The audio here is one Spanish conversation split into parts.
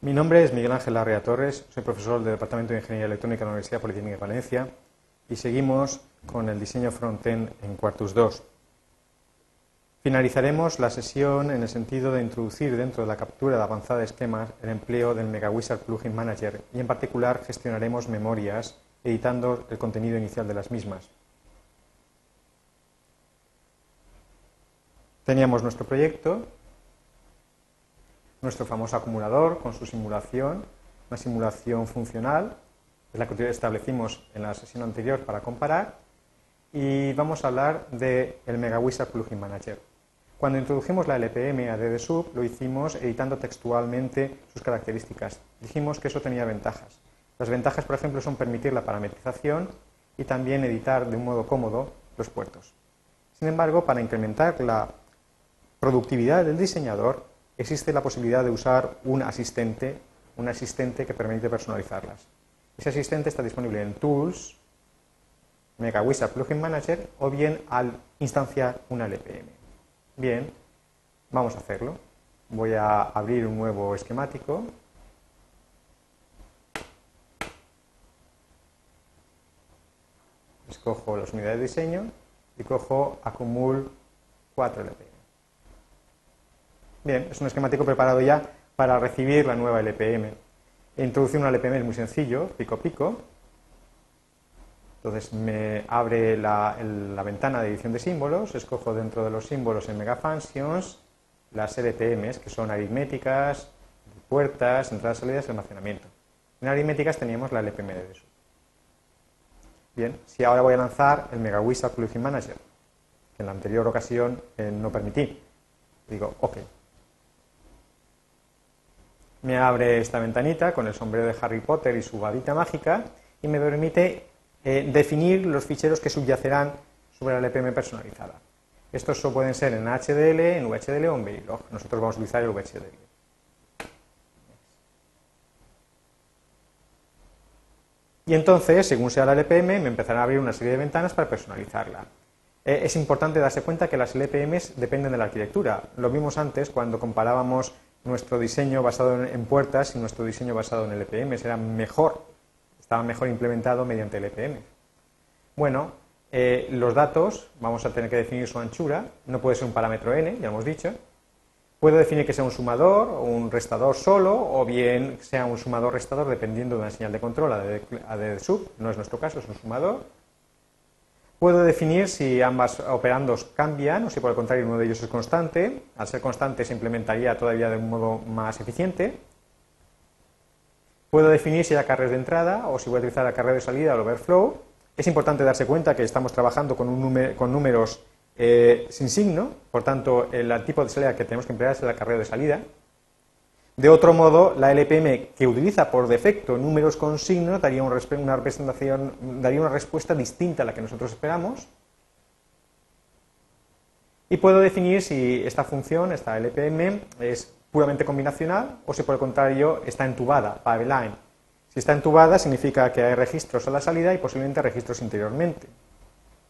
Mi nombre es Miguel Ángel Larrea Torres, soy profesor del Departamento de Ingeniería Electrónica de la Universidad Politécnica de Valencia y seguimos con el diseño frontend en Quartus 2. Finalizaremos la sesión en el sentido de introducir dentro de la captura de avanzada de esquemas el empleo del MegaWizard Plugin Manager y en particular gestionaremos memorias editando el contenido inicial de las mismas. Teníamos nuestro proyecto nuestro famoso acumulador con su simulación, una simulación funcional, es la que establecimos en la sesión anterior para comparar, y vamos a hablar del el MegaWizard Plugin Manager. Cuando introdujimos la LPM a DDSUB, lo hicimos editando textualmente sus características. Dijimos que eso tenía ventajas. Las ventajas, por ejemplo, son permitir la parametrización y también editar de un modo cómodo los puertos. Sin embargo, para incrementar la productividad del diseñador, existe la posibilidad de usar un asistente, un asistente que permite personalizarlas. Ese asistente está disponible en Tools, MegaWizard Plugin Manager o bien al instanciar una LPM. Bien, vamos a hacerlo. Voy a abrir un nuevo esquemático. Escojo las unidades de diseño y cojo Acumul 4 LPM. Bien, es un esquemático preparado ya para recibir la nueva LPM. Introducir una LPM es muy sencillo, pico pico. Entonces me abre la, ventana de edición de símbolos, escojo dentro de los símbolos en Megafunctions las LPMs, que son aritméticas, puertas, entradas, salidas y almacenamiento. En aritméticas teníamos la LPM de eso. Bien, si ahora voy a lanzar el MegaWizard Plugin Manager, que en la anterior ocasión eh, no permití, digo, OK, me abre esta ventanita con el sombrero de Harry Potter y su varita mágica y me permite eh, definir los ficheros que subyacerán sobre la LPM personalizada. Estos pueden ser en HDL, en VHDL o en Verilog. Nosotros vamos a utilizar el VHDL. Y entonces, según sea la LPM, me empezarán a abrir una serie de ventanas para personalizarla. Eh, es importante darse cuenta que las LPMs dependen de la arquitectura. Lo vimos antes cuando comparábamos nuestro diseño basado en, puertas y nuestro diseño basado en LPM. Era mejor, estaba mejor implementado mediante LPM. Bueno, eh, los datos, vamos a tener que definir su anchura, no puede ser un parámetro n, ya hemos dicho. Puedo definir que sea un sumador o un restador solo, o bien sea un sumador-restador dependiendo de una señal de control, a de sub, no es nuestro caso, es un sumador. Puedo definir si ambas operandos cambian o si por el contrario uno de ellos es constante. Al ser constante se implementaría todavía de un modo más eficiente. Puedo definir si hay acarreos de entrada o si voy a utilizar acarreo de salida o overflow. Es importante darse cuenta que estamos trabajando con, un con números eh, sin signo, por tanto el tipo de salida que tenemos que emplear es el acarreo de salida. De otro modo, la LPM que utiliza por defecto números con signo daría una representación, daría una respuesta distinta a la que nosotros esperamos. Y puedo definir si esta función, esta LPM, es puramente combinacional o si por el contrario está entubada, pipeline. Si está entubada significa que hay registros a la salida y posiblemente registros interiormente,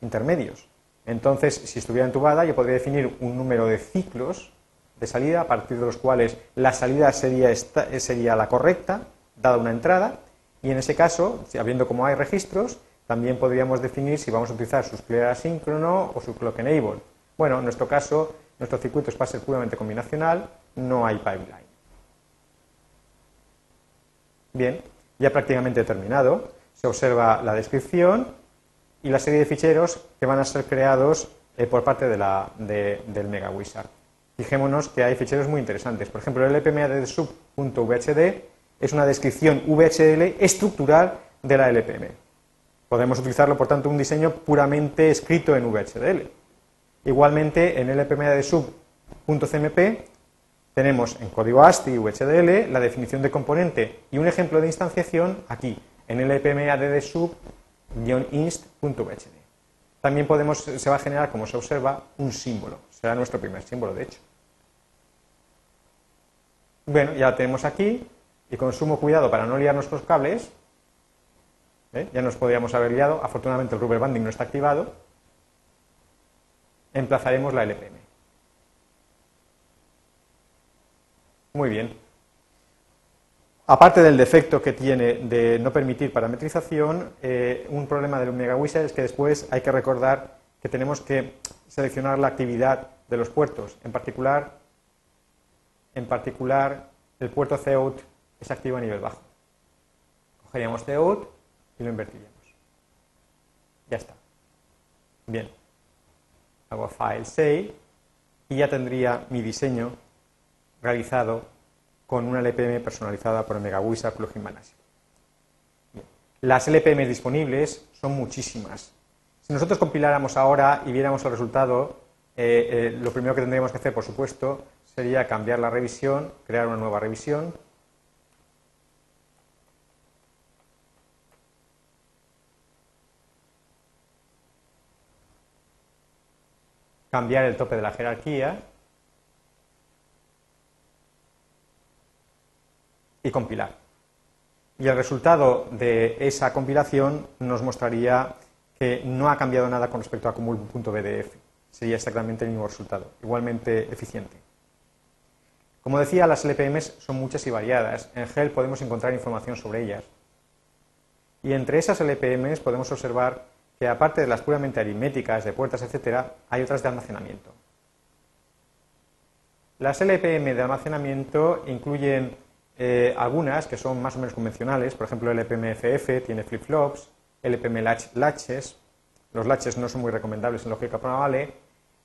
intermedios. Entonces, si estuviera entubada, yo podría definir un número de ciclos de salida, a partir de los cuales la salida sería, sería la correcta, dada una entrada, y en ese caso, habiendo como hay registros, también podríamos definir si vamos a utilizar su clear asíncrono o su clock enable. Bueno, en nuestro caso, nuestro circuito es ser puramente combinacional, no hay pipeline. Bien, ya prácticamente terminado. Se observa la descripción y la serie de ficheros que van a ser creados eh, por parte de la, del MegaWizard. Fijémonos que hay ficheros muy interesantes. Por ejemplo, el LPMA de sub.vhd es una descripción VHDL estructural de la LPM. Podemos utilizarlo, por tanto, un diseño puramente escrito en VHDL. Igualmente, en LPMA de sub.cmp tenemos en código ASCII VHDL la definición de componente y un ejemplo de instanciación aquí, en lpmadd sub-inst.vhd. También podemos, se va a generar, como se observa, un símbolo. Será nuestro primer símbolo, de hecho. Bueno, ya lo tenemos aquí y con sumo cuidado para no liar nuestros cables, ¿eh? ya nos podríamos haber liado, afortunadamente el rubber banding no está activado, emplazaremos la LPM. Muy bien. Aparte del defecto que tiene de no permitir parametrización, eh, un problema del MegaWizard es que después hay que recordar que tenemos que seleccionar la actividad de los puertos. En particular, en particular el puerto cout es activo a nivel bajo. Cogeríamos cout y lo invertiríamos. Ya está. Bien. Hago file save y ya tendría mi diseño realizado con una LPM personalizada por MegaWizard Plugin Manager. Las LPM disponibles son muchísimas. Si nosotros compiláramos ahora y viéramos el resultado, eh, eh, lo primero que tendríamos que hacer, por supuesto, sería cambiar la revisión, crear una nueva revisión. Cambiar el tope de la jerarquía y compilar. Y el resultado de esa compilación nos mostraría que no ha cambiado nada con respecto a cumul.bdf. Sería exactamente el mismo resultado, igualmente eficiente. Como decía, las LPMs son muchas y variadas. En GEL podemos encontrar información sobre ellas. Y entre esas LPMs podemos observar que aparte de las puramente aritméticas, de puertas, etc., hay otras de almacenamiento. Las LPM de almacenamiento incluyen eh, algunas que son más o menos convencionales, por ejemplo, el LPMFF tiene flip-flops, LPM latches, los latches no son muy recomendables en lógica programable,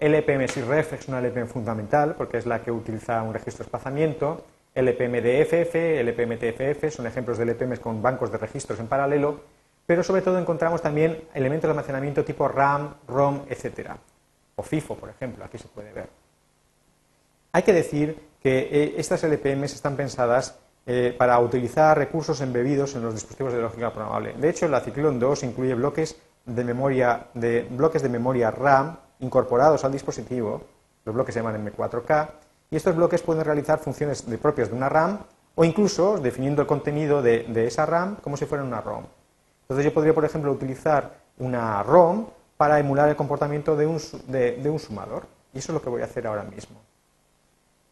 LPM SIRREF es una LPM fundamental porque es la que utiliza un registro de espaciamiento, LPM DFF, LPM TFF son ejemplos de LPMs con bancos de registros en paralelo, pero sobre todo encontramos también elementos de almacenamiento tipo RAM, ROM, etc. O FIFO, por ejemplo, aquí se puede ver. Hay que decir que eh, estas LPMs están pensadas eh, para utilizar recursos embebidos en los dispositivos de lógica programable. De hecho, la Ciclón 2 incluye bloques de memoria, de, bloques de memoria RAM incorporados al dispositivo, los bloques se llaman M4K, y estos bloques pueden realizar funciones propias de una RAM o incluso definiendo el contenido de, esa RAM como si fuera una ROM. Entonces yo podría, por ejemplo, utilizar una ROM para emular el comportamiento de un, de un sumador. Y eso es lo que voy a hacer ahora mismo.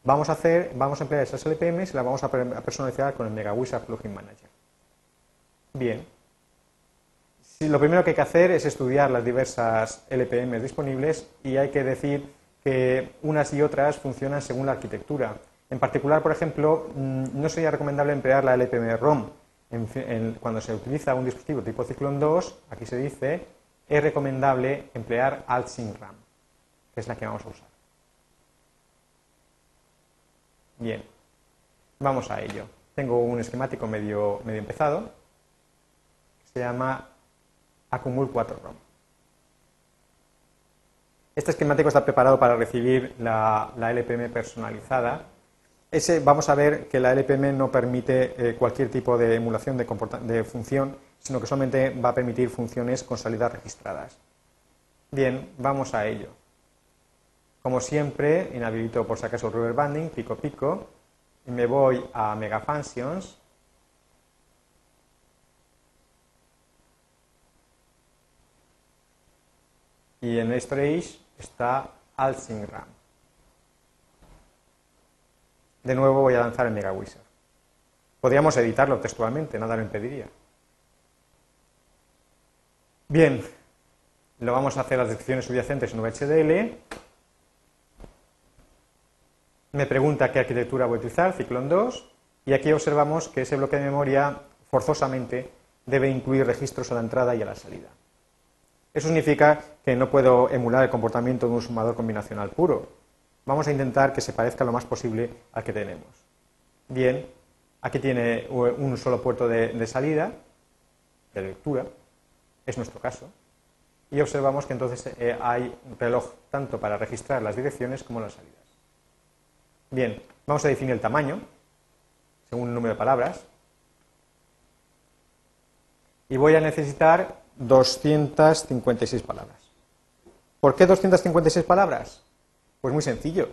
Vamos a, hacer, vamos a emplear esas LPMs y las vamos a personalizar con el MegaWizard Plugin Manager. Bien. Lo primero que hay que hacer es estudiar las diversas LPMs disponibles y hay que decir que unas y otras funcionan según la arquitectura. En particular, por ejemplo, mm, no sería recomendable emplear la LPM ROM. cuando se utiliza un dispositivo tipo Cyclone 2, aquí se dice, es recomendable emplear AltSync RAM, que es la que vamos a usar. Bien, vamos a ello. Tengo un esquemático medio, medio empezado se llama Acumul 4ROM. Este esquemático está preparado para recibir la, LPM personalizada. Ese, vamos a ver que la LPM no permite eh, cualquier tipo de emulación de, de función, sino que solamente va a permitir funciones con salidas registradas. Bien, vamos a ello. Como siempre, inhabilito por si acaso el rubber banding, pico pico, y me voy a Mega Functions. Y en Stage está AltSync RAM. De nuevo voy a lanzar el Mega Wizard. Podríamos editarlo textualmente, nada lo impediría. Bien, lo vamos a hacer las descripciones subyacentes en VHDL me pregunta qué arquitectura voy a utilizar, Ciclón 2, y aquí observamos que ese bloque de memoria forzosamente debe incluir registros a la entrada y a la salida. Eso significa que no puedo emular el comportamiento de un sumador combinacional puro. Vamos a intentar que se parezca lo más posible al que tenemos. Bien, aquí tiene un solo puerto de, salida, de lectura, es nuestro caso, y observamos que entonces eh, hay un reloj tanto para registrar las direcciones como las salidas. Bien, vamos a definir el tamaño, según el número de palabras. Y voy a necesitar 256 palabras. ¿Por qué 256 palabras? Pues muy sencillo.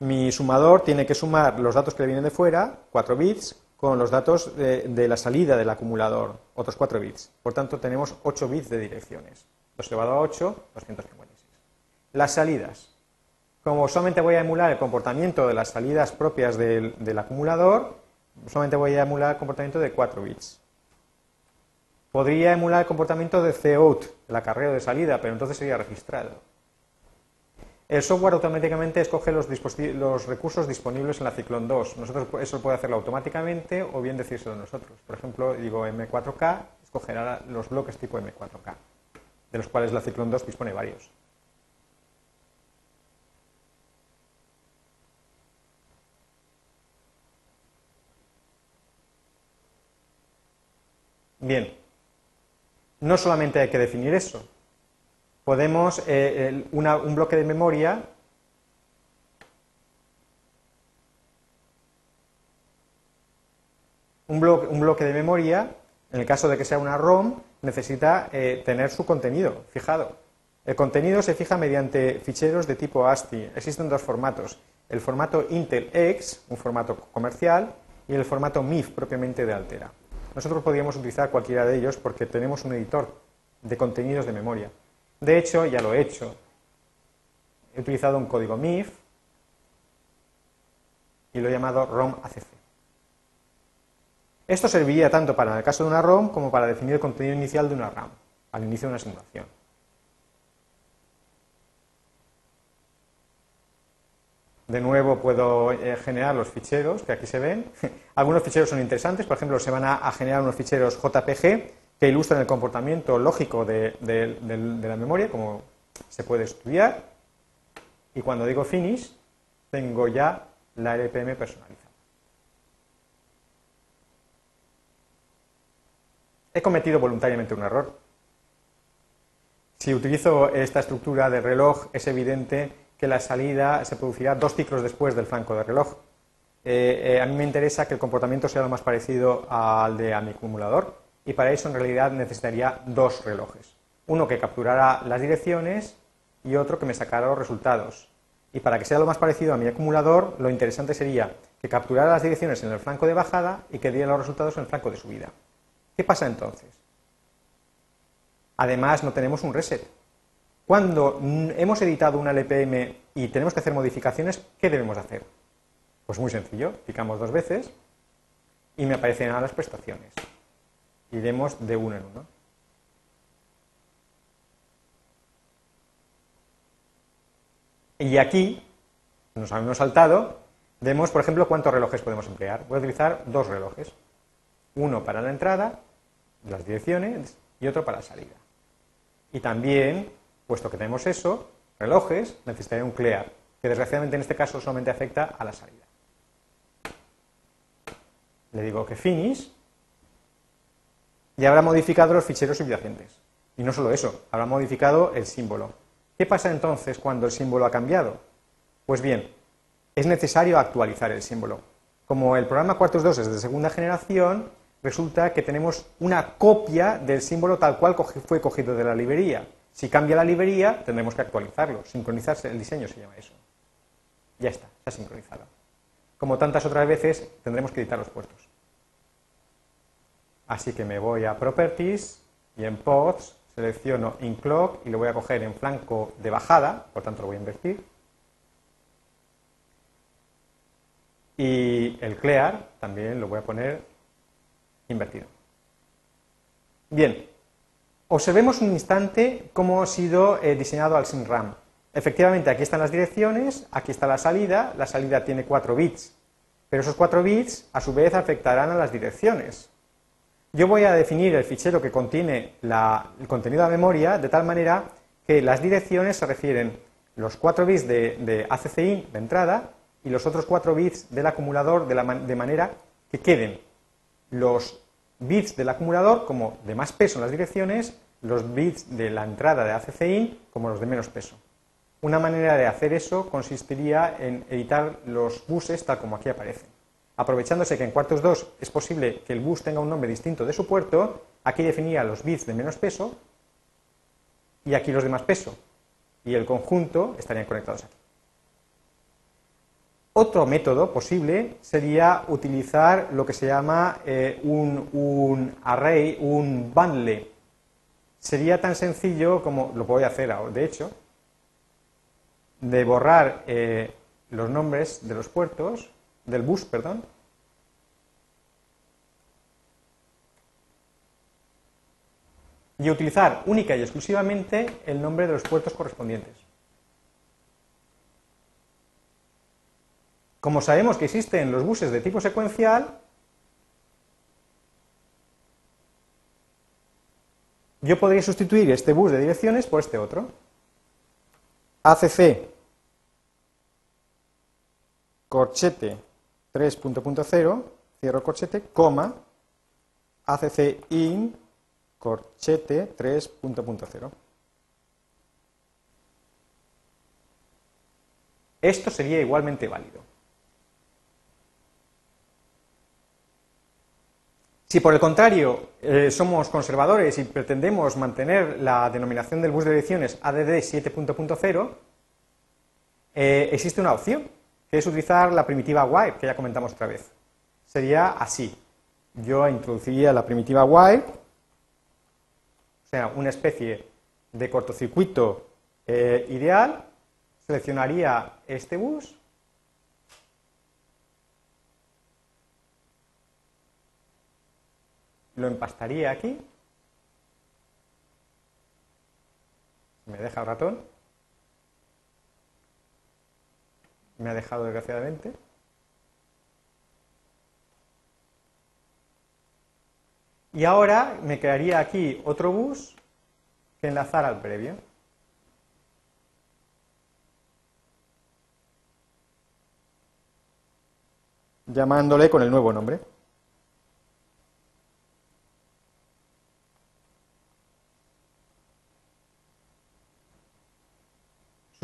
Mi sumador tiene que sumar los datos que le vienen de fuera, 4 bits, con los datos de, la salida del acumulador, otros 4 bits. Por tanto, tenemos 8 bits de direcciones. 2 elevado a 8, 256. Las salidas. Como solamente voy a emular el comportamiento de las salidas propias del, acumulador, solamente voy a emular el comportamiento de 4 bits. Podría emular el comportamiento de cout, el acarreo de salida, pero entonces sería registrado. El software automáticamente escoge los, recursos disponibles en la Ciclón 2. Nosotros eso puede hacerlo automáticamente o bien decírselo nosotros. Por ejemplo, digo M4K, escogerá los bloques tipo M4K, de los cuales la Ciclón 2 dispone varios. Bien, no solamente hay que definir eso. Podemos, eh, un bloque de memoria un bloque, de memoria, en el caso de que sea una ROM, necesita eh, tener su contenido fijado. El contenido se fija mediante ficheros de tipo ASCII. Existen dos formatos. El formato Intel X, un formato comercial, y el formato MIF, propiamente de Altera. Nosotros podríamos utilizar cualquiera de ellos porque tenemos un editor de contenidos de memoria. De hecho, ya lo he hecho. He utilizado un código MIF y lo he llamado ROM ACC. Esto serviría tanto para el caso de una ROM como para definir el contenido inicial de una RAM al inicio de una simulación. De nuevo puedo eh, generar los ficheros que aquí se ven. Algunos ficheros son interesantes, por ejemplo, se van a, generar unos ficheros JPG que ilustran el comportamiento lógico de, la memoria, como se puede estudiar. Y cuando digo finish, tengo ya la LPM personalizada. He cometido voluntariamente un error. Si utilizo esta estructura de reloj, es evidente que la salida se producirá dos ciclos después del flanco de reloj. Eh, eh, a mí me interesa que el comportamiento sea lo más parecido al de mi acumulador y para eso en realidad necesitaría dos relojes. Uno que capturara las direcciones y otro que me sacara los resultados. Y para que sea lo más parecido a mi acumulador, lo interesante sería que capturara las direcciones en el flanco de bajada y que diera los resultados en el flanco de subida. ¿Qué pasa entonces? Además, no tenemos un reset. Cuando hemos editado una LPM y tenemos que hacer modificaciones, ¿qué debemos hacer? Pues muy sencillo, picamos dos veces y me aparecen las prestaciones. Iremos de uno en uno. Y aquí, nos hemos saltado, vemos, por ejemplo, cuántos relojes podemos emplear. Voy a utilizar dos relojes. Uno para la entrada, las direcciones, y otro para la salida. Y también Puesto que tenemos eso, relojes, necesitaría un clear, que desgraciadamente en este caso solamente afecta a la salida. Le digo que finish y habrá modificado los ficheros subyacentes. Y no solo eso, habrá modificado el símbolo. ¿Qué pasa entonces cuando el símbolo ha cambiado? Pues bien, es necesario actualizar el símbolo. Como el programa Quartus 2 es de segunda generación, resulta que tenemos una copia del símbolo tal cual fue cogido de la librería. Si cambia la librería, tendremos que actualizarlo. Sincronizarse el diseño se llama eso. Ya está, ha sincronizado. Como tantas otras veces, tendremos que editar los puertos. Así que me voy a Properties y en Pods selecciono InClock y lo voy a coger en flanco de bajada, por tanto lo voy a invertir. Y el Clear también lo voy a poner invertido. Bien, Observemos un instante cómo ha sido eh, diseñado al SIMRAM. Efectivamente, aquí están las direcciones, aquí está la salida, la salida tiene 4 bits, pero esos 4 bits a su vez afectarán a las direcciones. Yo voy a definir el fichero que contiene el contenido de la memoria de tal manera que las direcciones se refieren los 4 bits de, de ACCIN de entrada y los otros 4 bits del acumulador de manera que queden los bits del acumulador como de más peso en las direcciones, los bits de la entrada de ACCIN como los de menos peso. Una manera de hacer eso consistiría en editar los buses tal como aquí aparecen. Aprovechándose que en cuartos 2 es posible que el bus tenga un nombre distinto de su puerto, aquí definía los bits de menos peso y aquí los de más peso. Y el conjunto estarían conectados aquí. Otro método posible sería utilizar lo que se llama eh, un, array, un bundle. Sería tan sencillo como lo voy a hacer ahora, de hecho, de borrar eh, los nombres de los puertos, del bus, perdón, y utilizar única y exclusivamente el nombre de los puertos correspondientes. Como sabemos que existen los buses de tipo secuencial, yo podría sustituir este bus de direcciones por este otro. ACC corchete 3.0, cierro corchete, coma, ACC in corchete 3.0. Esto sería igualmente válido. Si por el contrario eh, somos conservadores y pretendemos mantener la denominación del bus de direcciones ADD 7.0, eh, existe una opción, que es utilizar la primitiva while, que ya comentamos otra vez. Sería así. Yo introduciría la primitiva while, o sea, una especie de cortocircuito eh, ideal, seleccionaría este bus lo empastaría aquí. Me deja el ratón. Me ha dejado desgraciadamente. Y ahora me quedaría aquí otro bus que enlazar al previo. llamándole con el nuevo nombre.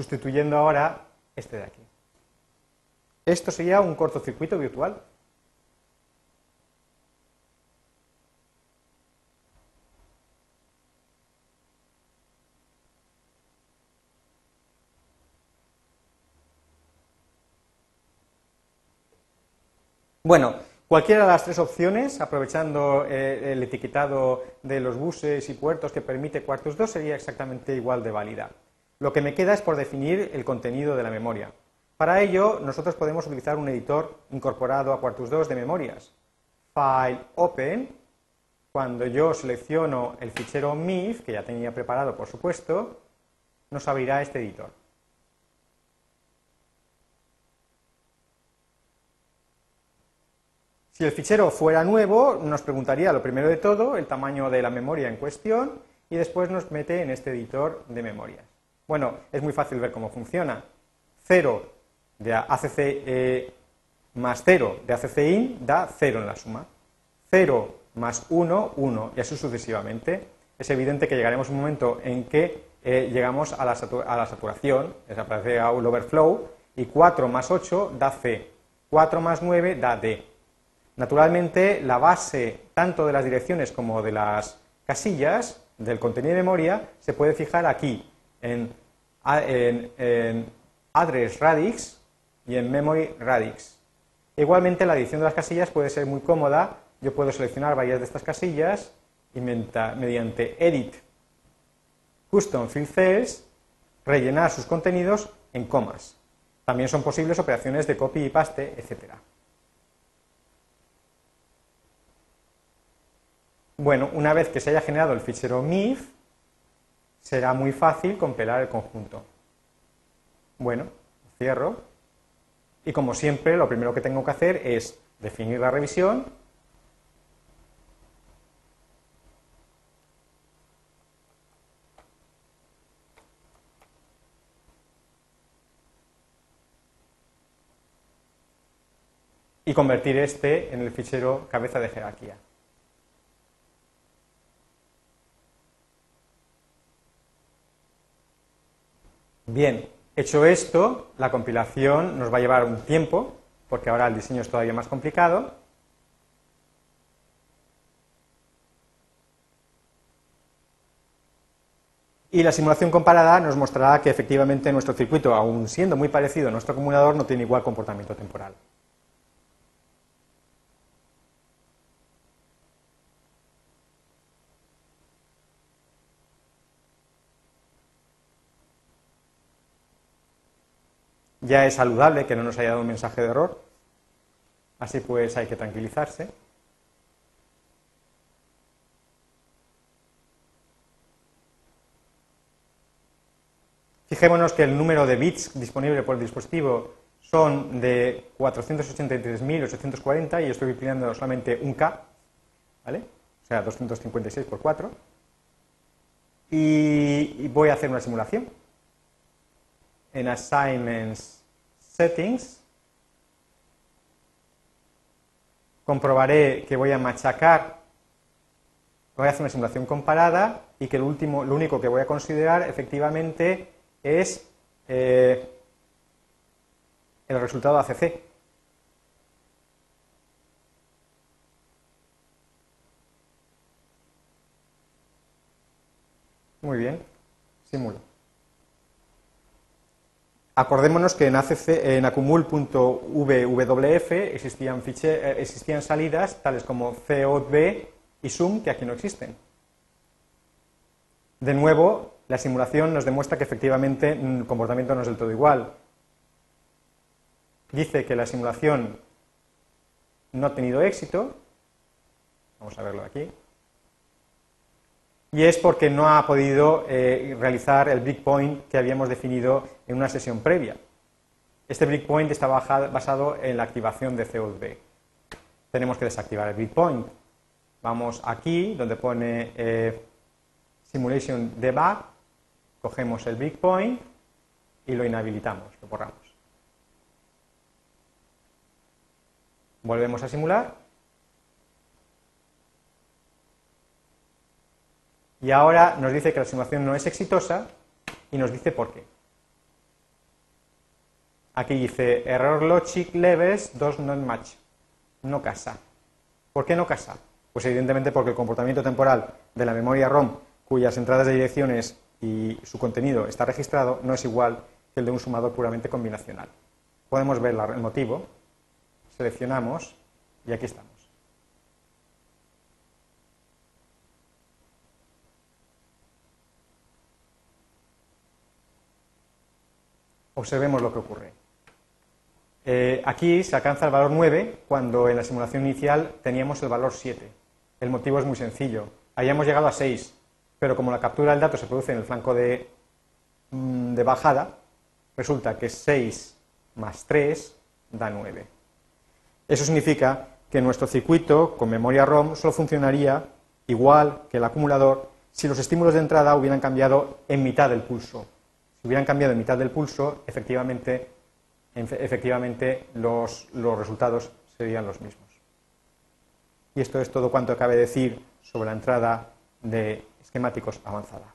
Sustituyendo ahora este de aquí. Esto sería un cortocircuito virtual. Bueno, cualquiera de las tres opciones, aprovechando eh, el etiquetado de los buses y puertos que permite Quartus 2, sería exactamente igual de válida. Lo que me queda es por definir el contenido de la memoria. Para ello, nosotros podemos utilizar un editor incorporado a Quartus 2 de memorias. File Open. Cuando yo selecciono el fichero MIF, que ya tenía preparado, por supuesto, nos abrirá este editor. Si el fichero fuera nuevo, nos preguntaría lo primero de todo el tamaño de la memoria en cuestión y después nos mete en este editor de memorias. Bueno, es muy fácil ver cómo funciona. 0 de ACC eh, más 0 de ACC in da 0 en la suma. 0 más 1, 1, y así sucesivamente. Es evidente que llegaremos a un momento en que eh, llegamos a la, saturación, desaparece el overflow, y 4 más 8 da C. 4 más 9 da D. Naturalmente, la base tanto de las direcciones como de las casillas del contenido de memoria se puede fijar aquí, en, address radix y en memory radix. Igualmente la edición de las casillas puede ser muy cómoda. Yo puedo seleccionar varias de estas casillas y mediante edit custom field cells rellenar sus contenidos en comas. También son posibles operaciones de copy y paste, etc. Bueno, una vez que se haya generado el fichero MIF, será muy fácil compilar el conjunto. Bueno, cierro. Y como siempre, lo primero que tengo que hacer es definir la revisión. Y convertir este en el fichero cabeza de jerarquía. Bien, hecho esto, la compilación nos va a llevar un tiempo, porque ahora el diseño es todavía más complicado. Y la simulación comparada nos mostrará que efectivamente nuestro circuito, aun siendo muy parecido a nuestro acumulador, no tiene igual comportamiento temporal. Ya es saludable que no nos haya dado un mensaje de error. Así pues, hay que tranquilizarse. Fijémonos que el número de bits disponible por el dispositivo son de 483.840 y estoy imprimando solamente un K, ¿vale? O sea, 256 por 4. Y voy a hacer una simulación. En assignments Settings comprobaré que voy a machacar, voy a hacer una simulación comparada y que lo, último, lo único que voy a considerar efectivamente es eh, el resultado ACC. Muy bien, simulo. Acordémonos que en, acumul.vwf existían, eh, existían salidas tales como COB y SUM que aquí no existen. De nuevo, la simulación nos demuestra que efectivamente el comportamiento no es del todo igual. Dice que la simulación no ha tenido éxito, vamos a verlo aquí, y es porque no ha podido eh, realizar el breakpoint que habíamos definido en una sesión previa. Este breakpoint está basado en la activación de COD. Tenemos que desactivar el breakpoint. Vamos aquí, donde pone eh, Simulation Debug, cogemos el breakpoint y lo inhabilitamos, lo borramos. Volvemos a simular. Y ahora nos dice que la simulación no es exitosa y nos dice por qué. Aquí dice error logic levels does not match. No casa. ¿Por qué no casa? Pues evidentemente porque el comportamiento temporal de la memoria ROM, cuyas entradas de direcciones y su contenido está registrado, no es igual que el de un sumador puramente combinacional. Podemos ver el motivo seleccionamos y aquí estamos. Observemos lo que ocurre. Eh, aquí se alcanza el valor 9 cuando en la simulación inicial teníamos el valor 7. El motivo es muy sencillo. Hayamos llegado a 6, pero como la captura del dato se produce en el flanco de, mm, de bajada, resulta que 6 más 3 da 9. Eso significa que nuestro circuito con memoria ROM solo funcionaría igual que el acumulador si los estímulos de entrada hubieran cambiado en mitad del pulso. Si hubieran cambiado en mitad del pulso, efectivamente, efectivamente los, los resultados serían los mismos. Y esto es todo cuanto cabe decir sobre la entrada de esquemáticos avanzada.